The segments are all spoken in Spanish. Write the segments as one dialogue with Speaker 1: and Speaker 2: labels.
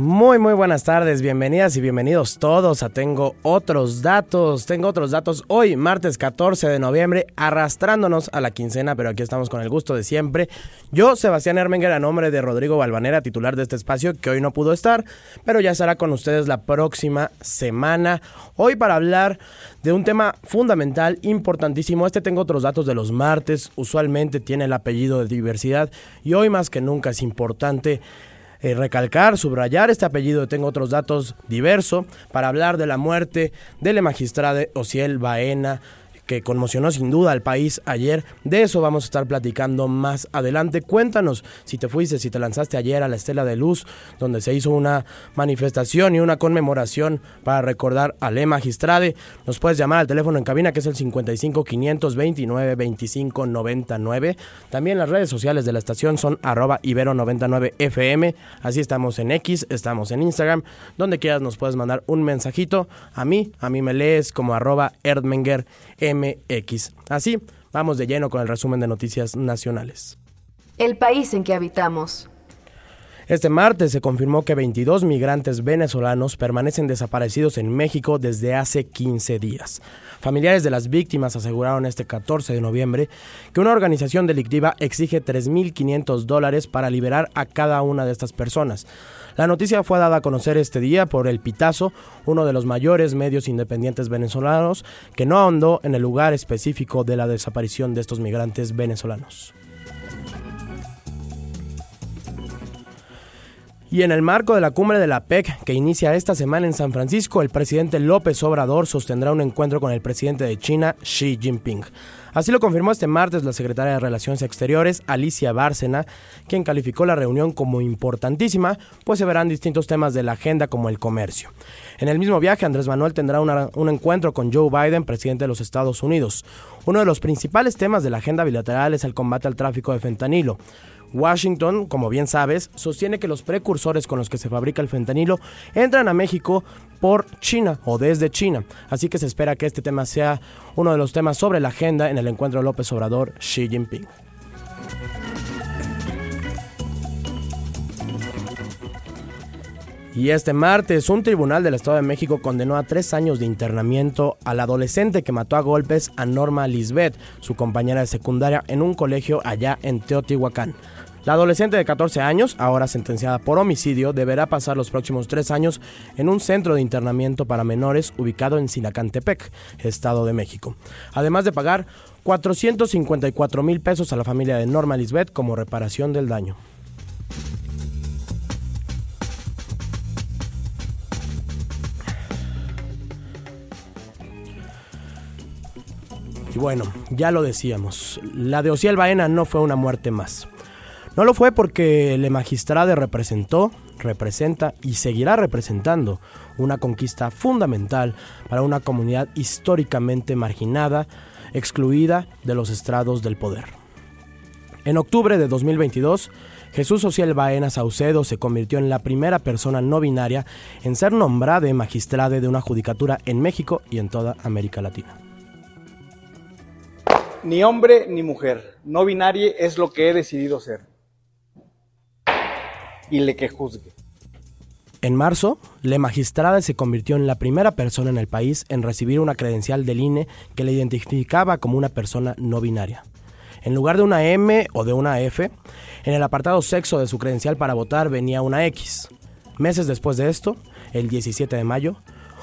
Speaker 1: Muy, muy buenas tardes, bienvenidas y bienvenidos todos a Tengo otros datos. Tengo otros datos hoy, martes 14 de noviembre, arrastrándonos a la quincena, pero aquí estamos con el gusto de siempre. Yo, Sebastián Hermenger, a nombre de Rodrigo Balvanera, titular de este espacio, que hoy no pudo estar, pero ya estará con ustedes la próxima semana. Hoy para hablar de un tema fundamental, importantísimo. Este tengo otros datos de los martes, usualmente tiene el apellido de diversidad y hoy más que nunca es importante eh, recalcar, subrayar este apellido. Tengo otros datos diversos para hablar de la muerte de la magistrada Ociel Baena, que conmocionó sin duda al país ayer. De eso vamos a estar platicando más adelante. Cuéntanos si te fuiste, si te lanzaste ayer a la Estela de Luz, donde se hizo una manifestación y una conmemoración para recordar a Le Magistrade. Nos puedes llamar al teléfono en cabina que es el 55 529 25 99. También las redes sociales de la estación son arroba ibero 99 FM. Así estamos en X, estamos en Instagram. Donde quieras nos puedes mandar un mensajito. A mí, a mí me lees como arroba Erdmenger MX. Así, vamos de lleno con el resumen de noticias nacionales.
Speaker 2: El país en que habitamos.
Speaker 1: Este martes se confirmó que 22 migrantes venezolanos permanecen desaparecidos en México desde hace 15 días. Familiares de las víctimas aseguraron este 14 de noviembre que una organización delictiva exige 3.500 dólares para liberar a cada una de estas personas. La noticia fue dada a conocer este día por El Pitazo, uno de los mayores medios independientes venezolanos, que no ahondó en el lugar específico de la desaparición de estos migrantes venezolanos. Y en el marco de la cumbre de la PEC que inicia esta semana en San Francisco, el presidente López Obrador sostendrá un encuentro con el presidente de China, Xi Jinping. Así lo confirmó este martes la secretaria de Relaciones Exteriores, Alicia Bárcena, quien calificó la reunión como importantísima, pues se verán distintos temas de la agenda como el comercio. En el mismo viaje, Andrés Manuel tendrá un encuentro con Joe Biden, presidente de los Estados Unidos. Uno de los principales temas de la agenda bilateral es el combate al tráfico de fentanilo. Washington, como bien sabes, sostiene que los precursores con los que se fabrica el fentanilo entran a México por China o desde China. Así que se espera que este tema sea uno de los temas sobre la agenda en el encuentro López Obrador Xi Jinping. Y este martes, un tribunal del Estado de México condenó a tres años de internamiento al adolescente que mató a golpes a Norma Lisbeth, su compañera de secundaria, en un colegio allá en Teotihuacán. La adolescente de 14 años, ahora sentenciada por homicidio, deberá pasar los próximos tres años en un centro de internamiento para menores ubicado en Sinacantepec, Estado de México. Además de pagar 454 mil pesos a la familia de Norma Lisbeth como reparación del daño. Y bueno, ya lo decíamos, la de Ociel Baena no fue una muerte más. No lo fue porque Le Magistrade representó, representa y seguirá representando una conquista fundamental para una comunidad históricamente marginada, excluida de los estrados del poder. En octubre de 2022, Jesús Ociel Baena Saucedo se convirtió en la primera persona no binaria en ser nombrada magistrade de una judicatura en México y en toda América Latina
Speaker 3: ni hombre ni mujer. No binario es lo que he decidido ser. Y le que juzgue.
Speaker 1: En marzo, Le Magistrada se convirtió en la primera persona en el país en recibir una credencial del INE que le identificaba como una persona no binaria. En lugar de una M o de una F, en el apartado sexo de su credencial para votar venía una X. Meses después de esto, el 17 de mayo,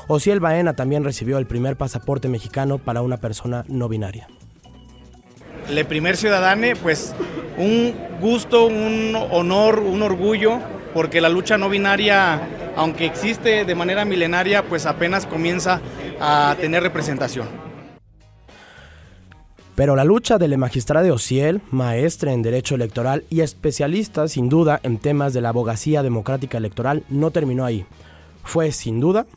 Speaker 1: Ociel Baena también recibió el primer pasaporte mexicano para una persona no binaria
Speaker 3: le primer ciudadane, pues un gusto, un honor, un orgullo, porque la lucha no binaria, aunque existe de manera milenaria, pues apenas comienza a tener representación.
Speaker 1: Pero la lucha de la magistrada Ociel, maestra en Derecho Electoral y especialista sin duda en temas de la abogacía democrática electoral, no terminó ahí. Fue, sin duda,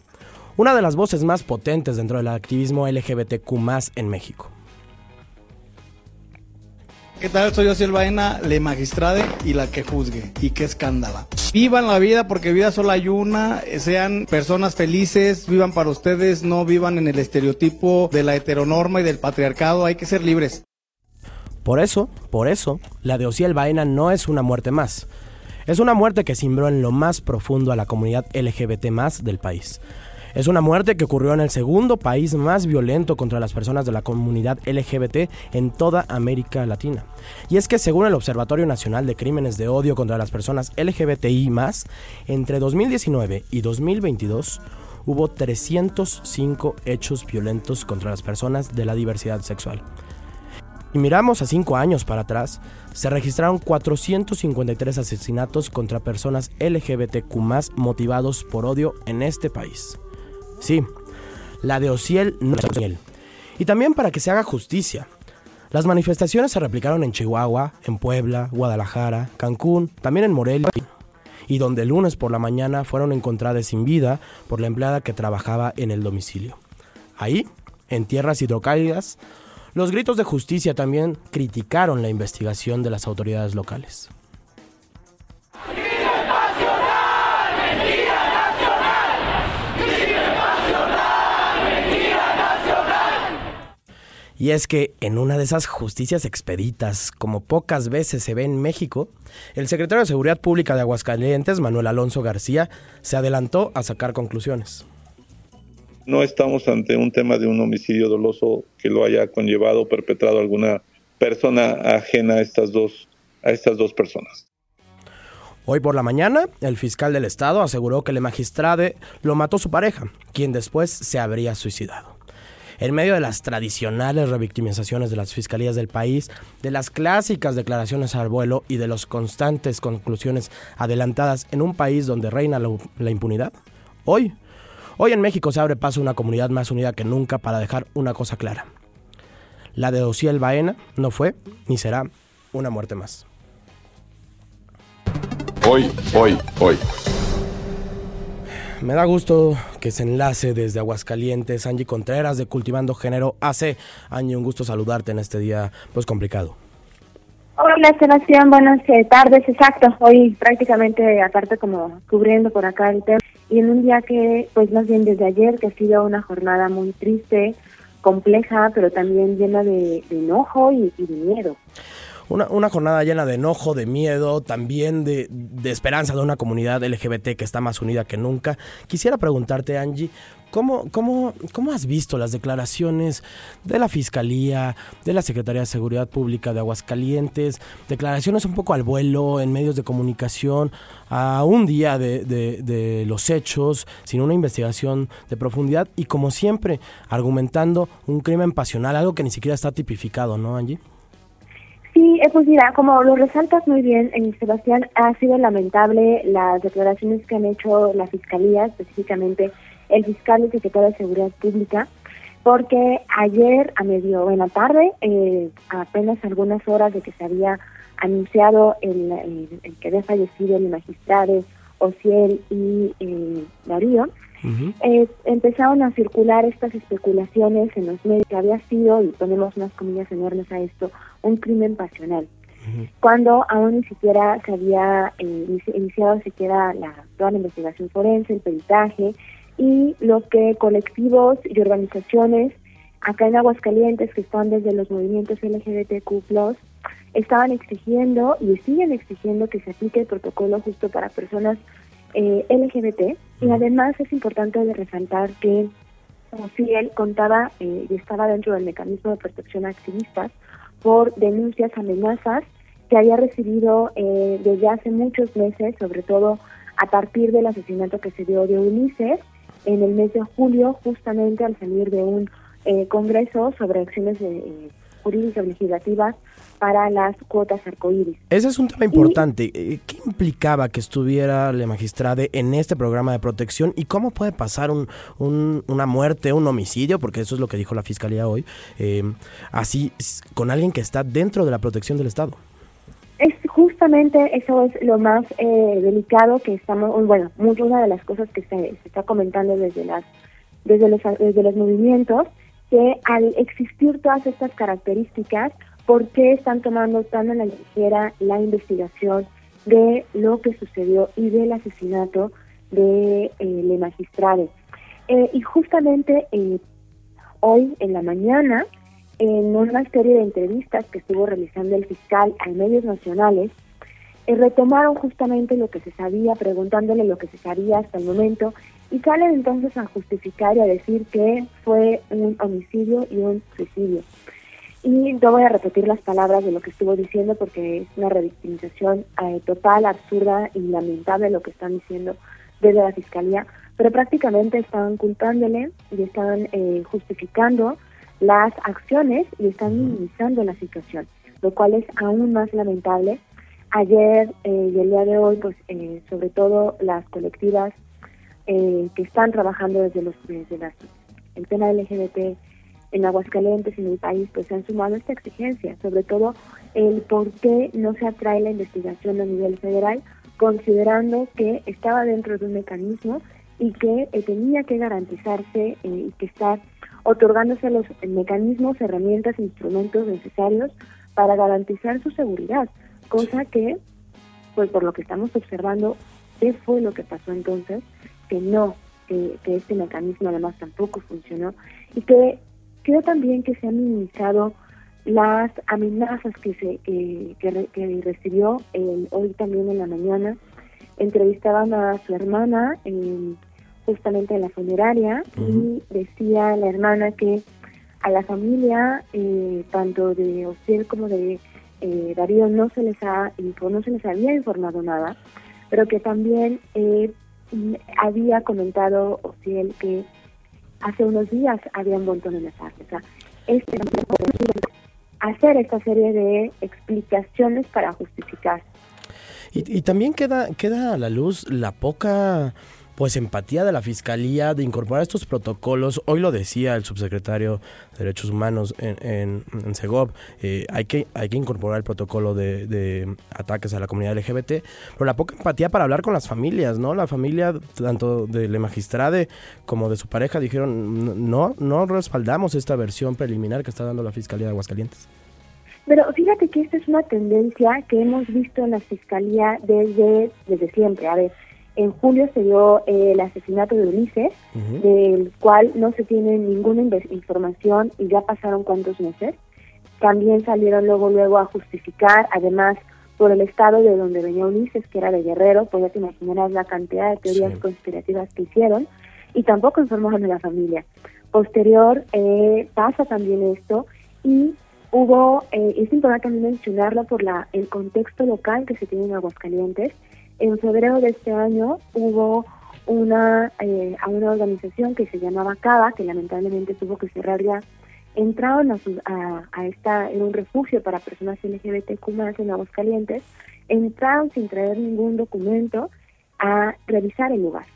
Speaker 1: una de las voces más potentes dentro del activismo LGBTQ en México.
Speaker 3: ¿Qué tal? Soy José Baena, le magistrade y la que juzgue. Y qué escándala. Vivan la vida porque vida solo hay una. Sean personas felices, vivan para ustedes, no vivan en el estereotipo de la heteronorma y del patriarcado. Hay que ser libres.
Speaker 1: Por eso, por eso, la de Ociel Baena no es una muerte más. Es una muerte que cimbró en lo más profundo a la comunidad LGBT más del país. Es una muerte que ocurrió en el segundo país más violento contra las personas de la comunidad LGBT en toda América Latina. Y es que según el Observatorio Nacional de Crímenes de Odio contra las Personas LGBTI entre 2019 y 2022 hubo 305 hechos violentos contra las personas de la diversidad sexual. Y miramos a cinco años para atrás, se registraron 453 asesinatos contra personas LGBTQ motivados por odio en este país. Sí, la de Ociel no es Ociel. Y también para que se haga justicia. Las manifestaciones se replicaron en Chihuahua, en Puebla, Guadalajara, Cancún, también en Morelia, y donde el lunes por la mañana fueron encontradas sin vida por la empleada que trabajaba en el domicilio. Ahí, en tierras hidrocálidas, los gritos de justicia también criticaron la investigación de las autoridades locales. Y es que en una de esas justicias expeditas, como pocas veces se ve en México, el secretario de Seguridad Pública de Aguascalientes, Manuel Alonso García, se adelantó a sacar conclusiones.
Speaker 4: No estamos ante un tema de un homicidio doloso que lo haya conllevado o perpetrado alguna persona ajena a estas dos, a estas dos personas.
Speaker 1: Hoy por la mañana, el fiscal del estado aseguró que el magistrado lo mató su pareja, quien después se habría suicidado en medio de las tradicionales revictimizaciones de las fiscalías del país, de las clásicas declaraciones al vuelo y de las constantes conclusiones adelantadas en un país donde reina la, impunidad? Hoy, hoy en México se abre paso una comunidad más unida que nunca para dejar una cosa clara. La de Ociel Baena no fue ni será una muerte más.
Speaker 4: Hoy, hoy, hoy.
Speaker 1: Me da gusto que se enlace desde Aguascalientes, Angie Contreras de Cultivando Género Hace Angie, un gusto saludarte en este día pues complicado.
Speaker 5: Hola Sebastián, buenas eh, tardes, exacto. Hoy prácticamente aparte como cubriendo por acá el tema y en un día que pues más bien desde ayer que ha sido una jornada muy triste, compleja, pero también llena de, enojo y de miedo.
Speaker 1: Una, jornada llena de enojo, de miedo, también de, esperanza de una comunidad LGBT que está más unida que nunca. Quisiera preguntarte, Angie, ¿Cómo, cómo, ¿Cómo has visto las declaraciones de la Fiscalía, de la Secretaría de Seguridad Pública de Aguascalientes? Declaraciones un poco al vuelo en medios de comunicación, a un día de, de los hechos, sin una investigación de profundidad y como siempre, argumentando un crimen pasional, algo que ni siquiera está tipificado, ¿no, Angie?
Speaker 5: Sí, pues mira, como lo resaltas muy bien, en Sebastián, ha sido lamentable las declaraciones que han hecho la Fiscalía, específicamente el fiscal y secretario de Seguridad Pública, porque ayer a medio en la tarde, eh, apenas algunas horas de que se había anunciado el, que había fallecido el magistrado Ociel y eh, Darío, eh, empezaron a circular estas especulaciones en los medios que había sido, y ponemos unas comillas enormes a esto, un crimen pasional. Cuando aún ni siquiera se había eh, iniciado siquiera la, toda la investigación forense, el peritaje, y lo que colectivos y organizaciones acá en Aguascalientes que están desde los movimientos LGBTQ+, estaban exigiendo y siguen exigiendo que se aplique el protocolo justo para personas eh, LGBT y además es importante de resaltar que él contaba eh, y estaba dentro del mecanismo de protección a activistas por denuncias, amenazas que había recibido eh, desde hace muchos meses, sobre todo a partir del asesinato que se dio de Ulises en el mes de julio, justamente al salir de un eh, congreso sobre acciones jurídicas legislativas para las cuotas arcoíris.
Speaker 1: Ese es un tema importante. Eh, ¿Qué implicaba que estuviera la magistrada en este programa de protección y cómo puede pasar un, una muerte, un homicidio, porque eso es lo que dijo la fiscalía hoy, eh, así con alguien que está dentro de la protección del Estado?
Speaker 5: Es justamente eso es lo más eh, delicado que estamos, bueno, una de las cosas que se, está comentando desde las desde los desde los movimientos que al existir todas estas características por qué están tomando tan a la ligera la investigación de lo que sucedió y del asesinato de eh, Le Magistrade. Eh, y justamente eh, hoy en la mañana, en una serie de entrevistas que estuvo realizando el fiscal a medios nacionales, eh, retomaron justamente lo que se sabía, preguntándole lo que se sabía hasta el momento, y salen entonces a justificar y a decir que fue un homicidio y un suicidio. Y no voy a repetir las palabras de lo que estuvo diciendo porque es una revictimización eh, total, absurda y lamentable lo que están diciendo desde la fiscalía, pero prácticamente estaban culpándole y estaban eh, justificando las acciones y están minimizando la situación, lo cual es aún más lamentable. Ayer eh, y el día de hoy, pues eh, sobre todo las colectivas eh, que están trabajando desde los desde las, el tema LGBT en Aguascalientes y en el país, pues se han sumado a esta exigencia, sobre todo el por qué no se atrae la investigación a nivel federal, considerando que estaba dentro de un mecanismo y que eh, tenía que garantizarse eh, y que estar otorgándose los mecanismos, herramientas, instrumentos necesarios para garantizar su seguridad, cosa que, pues por lo que estamos observando, ¿qué fue lo que pasó entonces? Que no, que, que este mecanismo además tampoco funcionó y que creo también que se han minimizado las amenazas que se que, que, que recibió hoy también en la mañana. Entrevistaban a su hermana en, justamente en la funeraria y decía la hermana que a la familia eh, tanto de Ociel como de eh, Darío no se les ha no se les había informado nada pero que también eh, había comentado Ociel que hace unos días habían vuelto a amenazarse o sea, este, hacer esta serie de explicaciones para justificar.
Speaker 1: Y, y, también queda, queda a la luz la poca pues empatía de la fiscalía de incorporar estos protocolos. Hoy lo decía el subsecretario de Derechos Humanos en, en, en Segov, eh, hay, que, hay que incorporar el protocolo de, ataques a la comunidad LGBT, pero la poca empatía para hablar con las familias, ¿no? La familia, tanto de la magistrade como de su pareja, dijeron, no, no respaldamos esta versión preliminar que está dando la Fiscalía de Aguascalientes.
Speaker 5: Pero fíjate que esta es una tendencia que hemos visto en la Fiscalía desde, desde siempre. A ver, en julio se dio eh, el asesinato de Ulises, uh -huh. del cual no se tiene ninguna información y ya pasaron cuántos meses. También salieron luego luego a justificar, además por el estado de donde venía Ulises, que era de Guerrero, pues ya te imaginarás la cantidad de teorías sí. conspirativas que hicieron, y tampoco informaron a la familia. Posterior eh, pasa también esto y hubo, eh, es importante también mencionarlo por la el contexto local que se tiene en Aguascalientes, en febrero de este año hubo una eh, a una organización que se llamaba CABA, que lamentablemente tuvo que cerrar ya, entraron a, su, a, a esta en un refugio para personas LGBTQ en Aguascalientes, entraron sin traer ningún documento a revisar el lugar.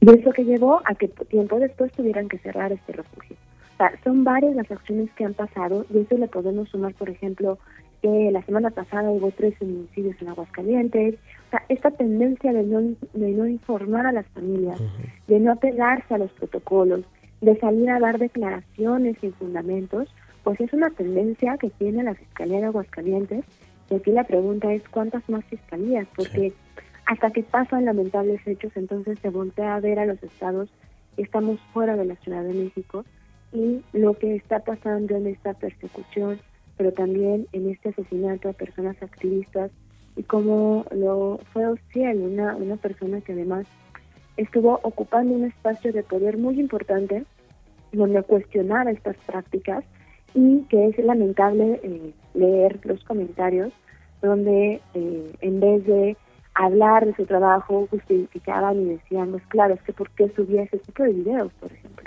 Speaker 5: Y eso que llevó a que tiempo después tuvieran que cerrar este refugio. O sea, son varias las acciones que han pasado y eso le podemos sumar, por ejemplo, que la semana pasada hubo tres feminicidios en Aguascalientes. O sea, esta tendencia de no, de no informar a las familias, uh -huh. de no apegarse a los protocolos, de salir a dar declaraciones sin fundamentos, pues es una tendencia que tiene la Fiscalía de Aguascalientes. Y aquí la pregunta es cuántas más fiscalías, porque sí. hasta que pasan lamentables hechos, entonces se voltea a ver a los estados estamos fuera de la Ciudad de México y lo que está pasando en esta persecución pero también en este asesinato a personas activistas y como lo fue Ociel, una, una persona que además estuvo ocupando un espacio de poder muy importante donde cuestionaba estas prácticas y que es lamentable eh, leer los comentarios donde eh, en vez de hablar de su trabajo justificaban y decían, pues claro, que por qué subía ese tipo de videos, por ejemplo.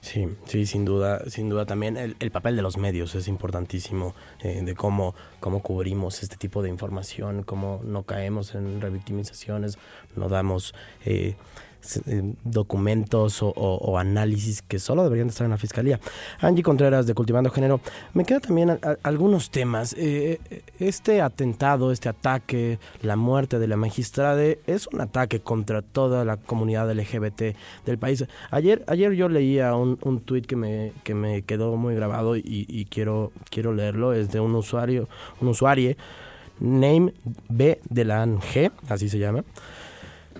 Speaker 1: Sí, sí, sin duda, sin duda también. El, el papel de los medios es importantísimo, eh, de cómo, cómo cubrimos este tipo de información, cómo no caemos en revictimizaciones, no damos, eh, documentos o, análisis que solo deberían estar en la fiscalía. Angie Contreras de Cultivando Género, me quedan también algunos temas. Eh, este atentado, este ataque, la muerte de la magistrada es un ataque contra toda la comunidad LGBT del país. Ayer, ayer yo leía un, un tuit que me, que me quedó muy grabado y, quiero, quiero leerlo. Es de un usuario, un usuario, Name B de la G, así se llama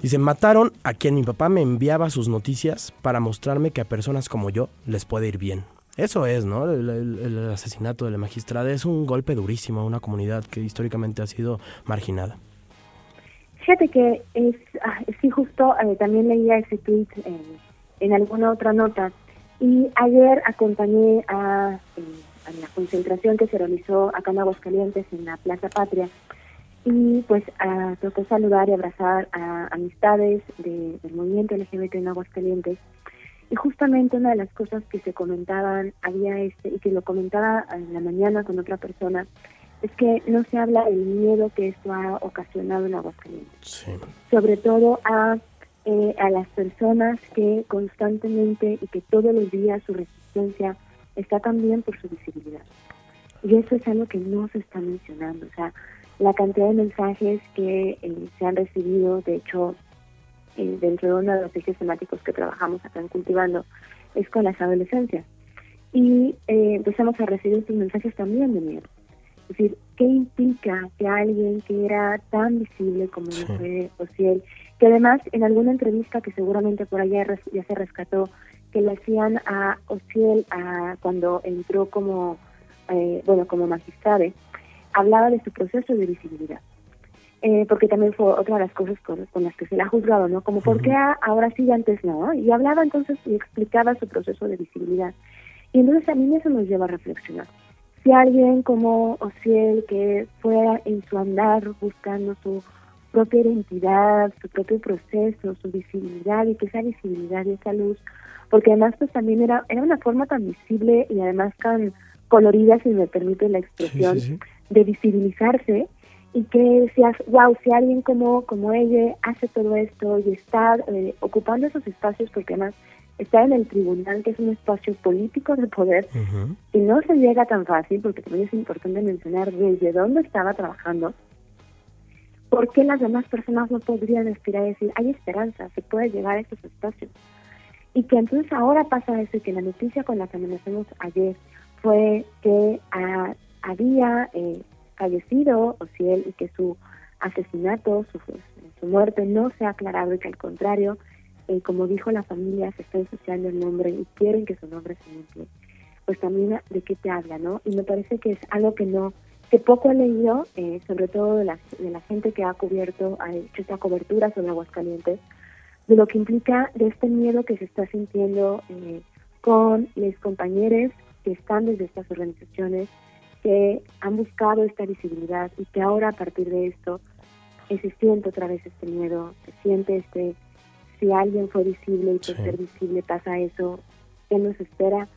Speaker 1: Dice, mataron a quien mi papá me enviaba sus noticias para mostrarme que a personas como yo les puede ir bien. Eso es, ¿no? El, asesinato de la magistrada es un golpe durísimo a una comunidad que históricamente ha sido marginada.
Speaker 5: Fíjate que es, ah, sí, justo eh, también leía ese tweet en alguna otra nota. Y ayer acompañé a, eh, a la concentración que se realizó acá en Aguascalientes, en la Plaza Patria, y pues a, tocó saludar y abrazar a amistades del movimiento LGBT en Aguascalientes. Y justamente una de las cosas que se comentaban había este, y que lo comentaba en la mañana con otra persona, es que no se habla del miedo que esto ha ocasionado en Aguascalientes. Sobre todo a, eh, a las personas que constantemente y que todos los días su resistencia está también por su visibilidad. Y eso es algo que no se está mencionando. O sea, la cantidad de mensajes que eh, se han recibido, de hecho, eh, dentro de uno de los ejes temáticos que trabajamos acá en Cultivando, es con las adolescencias. Y eh, empezamos a recibir estos mensajes también de miedo. Es decir, ¿qué implica que alguien que era tan visible como sí. fue Ociel, que además en alguna entrevista que seguramente por allá ya se rescató, que le hacían a Ociel a, cuando entró como, bueno, como magistrado, hablaba de su proceso de visibilidad. Eh, porque también fue otra de las cosas con, las que se le ha juzgado, ¿no? Como, ¿por qué ahora sí y antes no? Y hablaba entonces y explicaba su proceso de visibilidad. Y entonces a mí eso nos lleva a reflexionar. Si alguien como Ociel, que fuera en su andar buscando su propia identidad, su propio proceso, su visibilidad, y que esa visibilidad y esa luz, porque además pues también era, era una forma tan visible y además tan colorida, si me permite la expresión, de visibilizarse y que decías, wow, si alguien como, como ella hace todo esto y está eh, ocupando esos espacios, porque además está en el tribunal, que es un espacio político de poder, y no se llega tan fácil, porque también es importante mencionar desde dónde estaba trabajando, ¿por qué las demás personas no podrían aspirar a decir, hay esperanza, se puede llegar a esos espacios? Y que entonces ahora pasa eso, y que la noticia con la que amenazamos ayer fue que a había eh, fallecido él y que su asesinato, su, su muerte no se ha aclarado y que al contrario, eh, como dijo la familia, se está ensuciando el nombre y quieren que su nombre se limpie. Pues también de qué te habla, ¿no? Y me parece que es algo que no, que poco he leído, eh, sobre todo de la, de la gente que ha cubierto, ha hecho esta cobertura sobre Aguascalientes, de lo que implica de este miedo que se está sintiendo eh, con los compañeros que están desde estas organizaciones, que han buscado esta visibilidad y que ahora a partir de esto eh, se siente otra vez este miedo, se siente este, si alguien fue visible y por ser visible pasa eso, ¿qué nos espera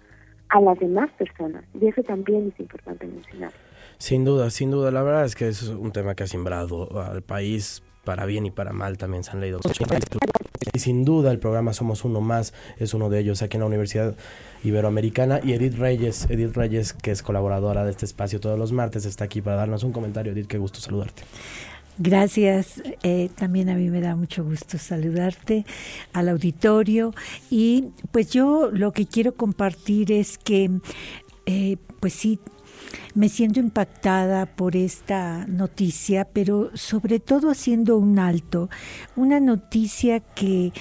Speaker 5: a las demás personas? Y eso también es importante mencionar.
Speaker 1: Sin duda, sin duda, la verdad es que es un tema que ha sembrado al país para bien y para mal también se han leído. Y sin duda el programa Somos Uno Más es uno de ellos aquí en la Universidad Iberoamericana y Edith Reyes, Edith Reyes que es colaboradora de este espacio todos los martes, está aquí para darnos un comentario. Edith, qué gusto saludarte.
Speaker 6: Gracias, eh, también a mí me da mucho gusto saludarte al auditorio y pues yo lo que quiero compartir es que eh, pues sí, me siento impactada por esta noticia, pero sobre todo haciendo un alto, una noticia que,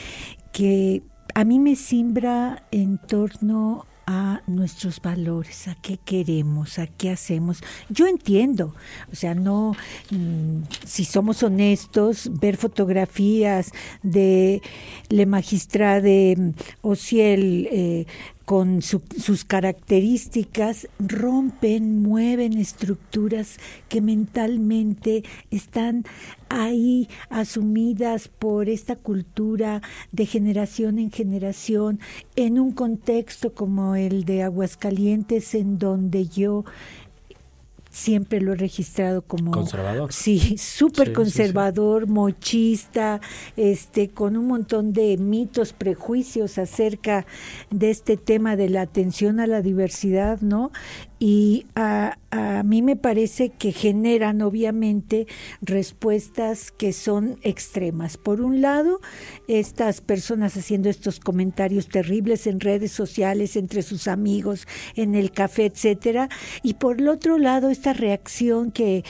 Speaker 6: que a mí me simbra en torno a nuestros valores, a qué queremos, a qué hacemos. Yo entiendo, o sea, no, mm, si somos honestos, ver fotografías de Le Magistrade Ociel eh, con sus características rompen, mueven estructuras que mentalmente están ahí asumidas por esta cultura de generación en generación en un contexto como el de Aguascalientes en donde yo siempre lo he registrado como
Speaker 1: conservador.
Speaker 6: Sí, súper conservador, mochista, este, con un montón de mitos, prejuicios acerca de este tema de la atención a la diversidad, ¿no? Y a, a, mí me parece que generan obviamente respuestas que son extremas. Por un lado, estas personas haciendo estos comentarios terribles en redes sociales entre sus amigos, en el café, etcétera, y por el otro lado esta reacción que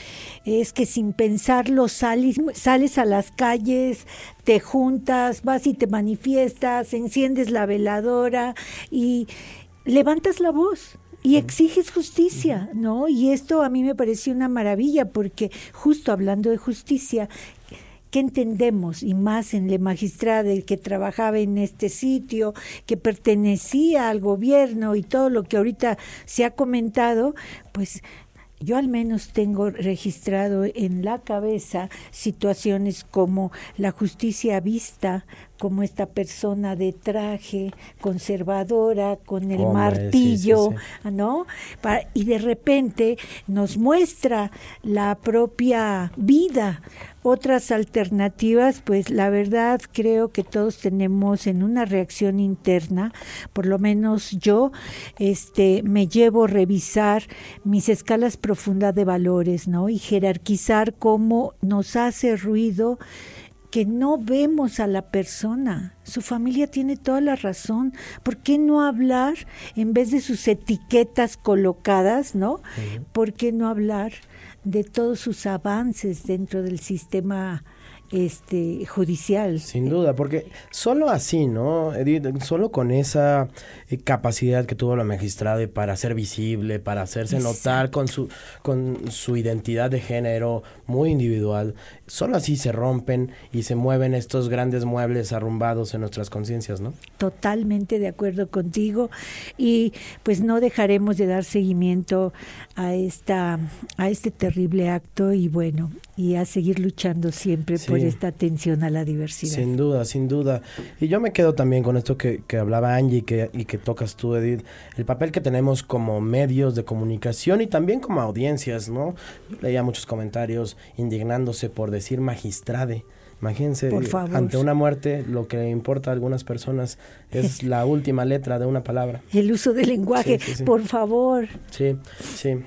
Speaker 6: es que sin pensarlo sales, sales a las calles, te juntas, vas y te manifiestas, enciendes la veladora y levantas la voz y exiges justicia, ¿no? Y esto a mí me pareció una maravilla porque justo hablando de justicia, ¿qué entendemos? Y más en la magistrada que trabajaba en este sitio, que pertenecía al gobierno y todo lo que ahorita se ha comentado, pues yo al menos tengo registrado en la cabeza situaciones como la justicia vista como esta persona de traje conservadora con el martillo, ¿no? y de repente nos muestra la propia vida. Otras alternativas, pues la verdad creo que todos tenemos en una reacción interna, por lo menos yo, este, me llevo a revisar mis escalas profundas de valores, ¿no? Y jerarquizar cómo nos hace ruido que no vemos a la persona. Su familia tiene toda la razón. ¿Por qué no hablar en vez de sus etiquetas colocadas, no? ¿Por qué no hablar de todos sus avances dentro del sistema este judicial.
Speaker 1: Sin duda, porque solo así, ¿no? Solo con esa eh, capacidad que tuvo la magistrada para ser visible, para hacerse notar con su con su identidad de género muy individual, solo así se rompen y se mueven estos grandes muebles arrumbados en nuestras conciencias, ¿no?
Speaker 6: Totalmente de acuerdo contigo y pues no dejaremos de dar seguimiento a esta a este terrible acto y bueno, y a seguir luchando siempre por esta atención a la diversidad.
Speaker 1: Sin duda, sin duda. Y yo me quedo también con esto que, que hablaba Angie y que, y que tocas tú, Edith, el papel que tenemos como medios de comunicación y también como audiencias, ¿no? Leía muchos comentarios indignándose por decir magistrade. Imagínense, ante una muerte, lo que importa a algunas personas es la última letra de una palabra.
Speaker 6: El uso del lenguaje, por favor.
Speaker 1: Sí, sí.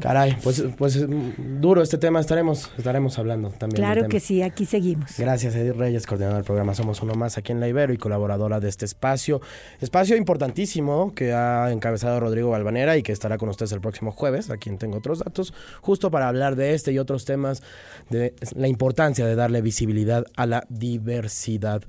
Speaker 1: Caray, pues, pues duro este tema, estaremos, estaremos hablando también.
Speaker 6: Claro que sí, aquí seguimos.
Speaker 1: Gracias, Edith Reyes, coordinadora del programa Somos Uno Más aquí en La Ibero y colaboradora de este espacio. Espacio importantísimo que ha encabezado Rodrigo Balvanera y que estará con ustedes el próximo jueves, a quien tengo otros datos, justo para hablar de este y otros temas, de la importancia de darle visibilidad a la diversidad.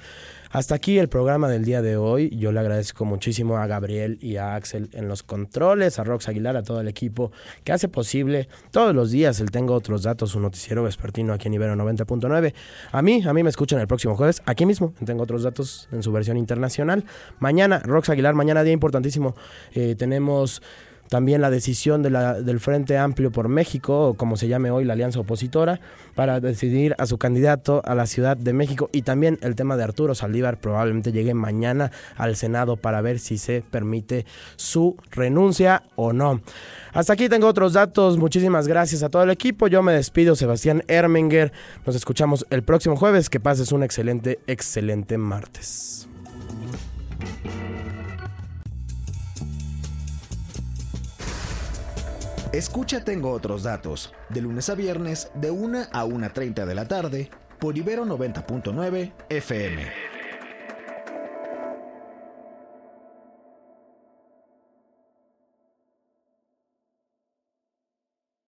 Speaker 1: Hasta aquí el programa del día de hoy. Yo le agradezco muchísimo a Gabriel y a Axel en los controles, a Rox Aguilar, a todo el equipo que hace posible todos los días el Tengo Otros Datos, un noticiero vespertino aquí en Ibero 90.9. A mí, a mí me escuchan el próximo jueves, aquí mismo, en Tengo Otros Datos en su versión internacional. Mañana, Rox Aguilar, mañana día importantísimo. Eh, tenemos también la decisión del Frente Amplio por México, o como se llame hoy la alianza opositora, para decidir a su candidato a la Ciudad de México y también el tema de Arturo Saldívar probablemente llegue mañana al Senado para ver si se permite su renuncia o no. Hasta aquí tengo otros datos. Muchísimas gracias a todo el equipo. Yo me despido, Sebastián Erminger. Nos escuchamos el próximo jueves. Que pases un excelente, excelente martes.
Speaker 7: Escucha Tengo otros datos, de lunes a viernes, de 1 a 1.30 de la tarde, por Ibero 90.9 FM.